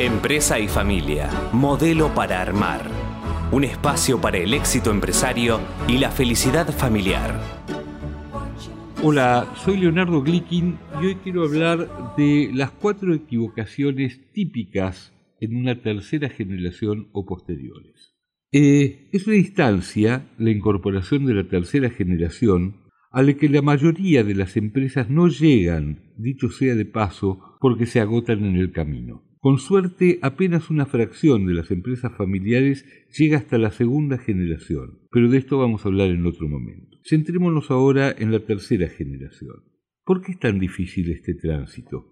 Empresa y familia, modelo para armar. Un espacio para el éxito empresario y la felicidad familiar. Hola, soy Leonardo Glickin y hoy quiero hablar de las cuatro equivocaciones típicas en una tercera generación o posteriores. Eh, es una instancia, la incorporación de la tercera generación, a la que la mayoría de las empresas no llegan, dicho sea de paso, porque se agotan en el camino. Con suerte, apenas una fracción de las empresas familiares llega hasta la segunda generación, pero de esto vamos a hablar en otro momento. Centrémonos ahora en la tercera generación. ¿Por qué es tan difícil este tránsito?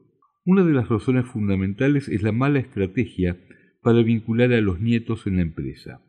Una de las razones fundamentales es la mala estrategia para vincular a los nietos en la empresa.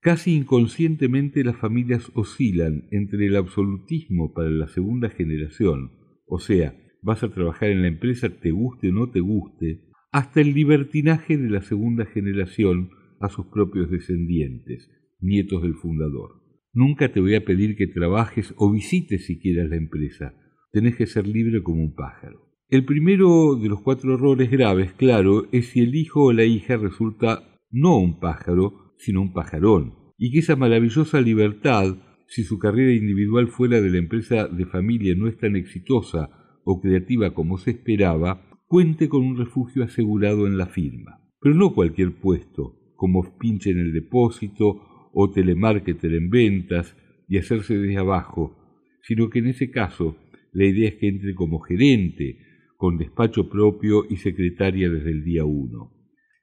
Casi inconscientemente las familias oscilan entre el absolutismo para la segunda generación, o sea, vas a trabajar en la empresa te guste o no te guste, hasta el libertinaje de la segunda generación a sus propios descendientes, nietos del fundador. Nunca te voy a pedir que trabajes o visites siquiera la empresa, tenés que ser libre como un pájaro. El primero de los cuatro errores graves, claro, es si el hijo o la hija resulta no un pájaro, sino un pajarón, y que esa maravillosa libertad, si su carrera individual fuera de la empresa de familia no es tan exitosa o creativa como se esperaba, cuente con un refugio asegurado en la firma. Pero no cualquier puesto, como pinche en el depósito o telemarketer en ventas y hacerse desde abajo, sino que en ese caso la idea es que entre como gerente, con despacho propio y secretaria desde el día uno.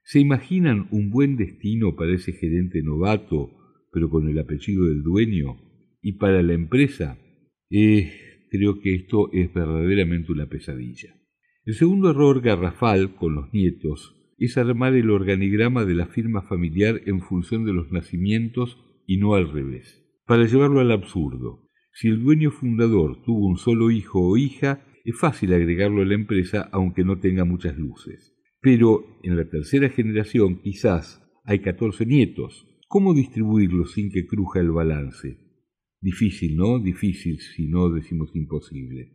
¿Se imaginan un buen destino para ese gerente novato, pero con el apellido del dueño? ¿Y para la empresa? Eh, creo que esto es verdaderamente una pesadilla. El segundo error garrafal con los nietos es armar el organigrama de la firma familiar en función de los nacimientos y no al revés. Para llevarlo al absurdo, si el dueño fundador tuvo un solo hijo o hija, es fácil agregarlo a la empresa aunque no tenga muchas luces. Pero en la tercera generación quizás hay 14 nietos. ¿Cómo distribuirlos sin que cruja el balance? Difícil, ¿no? Difícil si no decimos imposible.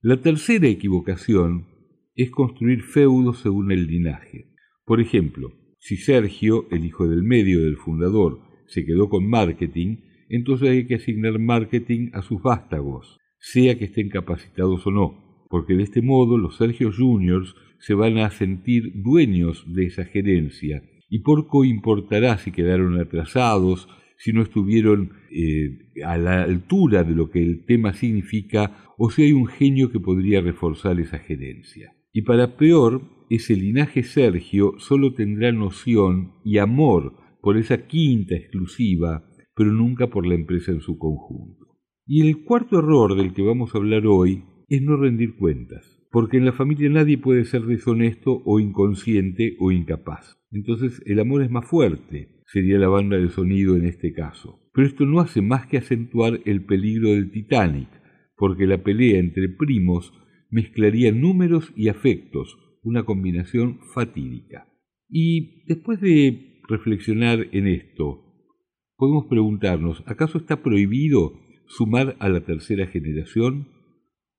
La tercera equivocación es construir feudos según el linaje. Por ejemplo, si Sergio, el hijo del medio del fundador, se quedó con marketing, entonces hay que asignar marketing a sus vástagos, sea que estén capacitados o no, porque de este modo los Sergio Juniors se van a sentir dueños de esa gerencia y poco importará si quedaron atrasados, si no estuvieron eh, a la altura de lo que el tema significa o si hay un genio que podría reforzar esa gerencia. Y para peor, ese linaje Sergio solo tendrá noción y amor por esa quinta exclusiva, pero nunca por la empresa en su conjunto. Y el cuarto error del que vamos a hablar hoy es no rendir cuentas, porque en la familia nadie puede ser deshonesto o inconsciente o incapaz. Entonces el amor es más fuerte, sería la banda de sonido en este caso. Pero esto no hace más que acentuar el peligro del Titanic, porque la pelea entre primos mezclaría números y afectos, una combinación fatídica. Y después de reflexionar en esto, podemos preguntarnos, ¿acaso está prohibido sumar a la tercera generación?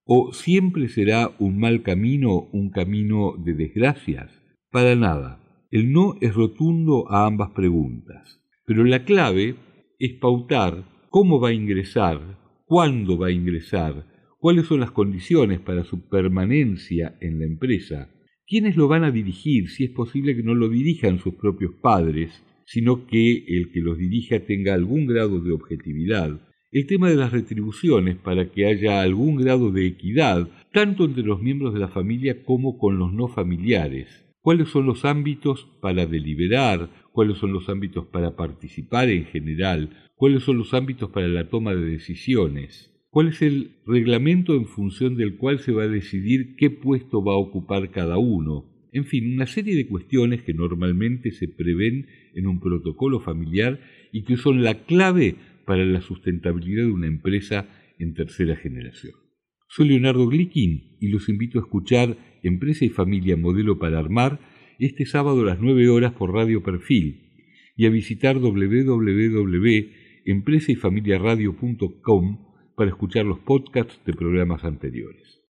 ¿O siempre será un mal camino un camino de desgracias? Para nada. El no es rotundo a ambas preguntas. Pero la clave es pautar cómo va a ingresar, cuándo va a ingresar, cuáles son las condiciones para su permanencia en la empresa, quiénes lo van a dirigir, si es posible que no lo dirijan sus propios padres, sino que el que los dirija tenga algún grado de objetividad, el tema de las retribuciones para que haya algún grado de equidad, tanto entre los miembros de la familia como con los no familiares, cuáles son los ámbitos para deliberar, cuáles son los ámbitos para participar en general, cuáles son los ámbitos para la toma de decisiones cuál es el reglamento en función del cual se va a decidir qué puesto va a ocupar cada uno. En fin, una serie de cuestiones que normalmente se prevén en un protocolo familiar y que son la clave para la sustentabilidad de una empresa en tercera generación. Soy Leonardo Glickin y los invito a escuchar Empresa y Familia Modelo para Armar este sábado a las 9 horas por Radio Perfil y a visitar www.empresayfamiliaradio.com para escuchar los podcasts de programas anteriores.